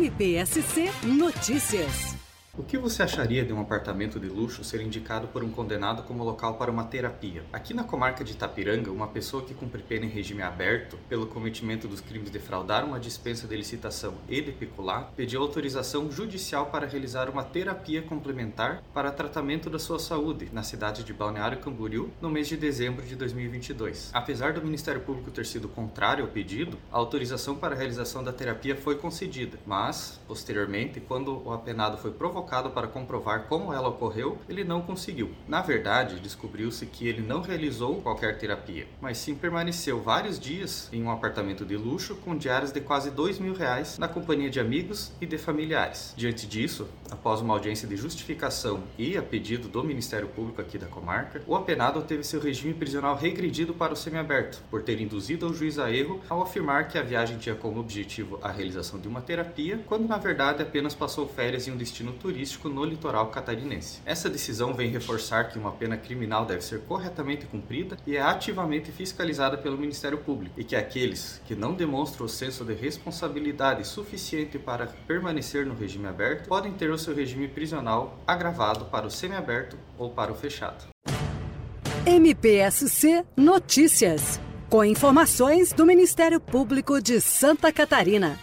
MPSC Notícias. O que você acharia de um apartamento de luxo ser indicado por um condenado como local para uma terapia? Aqui na comarca de Itapiranga, uma pessoa que cumpre pena em regime aberto pelo cometimento dos crimes de fraudar uma dispensa de licitação e de pecular, pediu autorização judicial para realizar uma terapia complementar para tratamento da sua saúde na cidade de Balneário Camboriú no mês de dezembro de 2022. Apesar do Ministério Público ter sido contrário ao pedido, a autorização para a realização da terapia foi concedida, mas, posteriormente, quando o apenado foi provocado para comprovar como ela ocorreu, ele não conseguiu. Na verdade, descobriu-se que ele não realizou qualquer terapia, mas sim permaneceu vários dias em um apartamento de luxo com diárias de quase dois mil reais na companhia de amigos e de familiares. Diante disso, após uma audiência de justificação e a pedido do Ministério Público aqui da comarca, o apenado teve seu regime prisional regredido para o semiaberto, por ter induzido o juiz a erro ao afirmar que a viagem tinha como objetivo a realização de uma terapia, quando na verdade apenas passou férias em um destino turístico turístico no litoral catarinense. Essa decisão vem reforçar que uma pena criminal deve ser corretamente cumprida e é ativamente fiscalizada pelo Ministério Público, e que aqueles que não demonstram o senso de responsabilidade suficiente para permanecer no regime aberto podem ter o seu regime prisional agravado para o semiaberto ou para o fechado. MPSC Notícias, com informações do Ministério Público de Santa Catarina.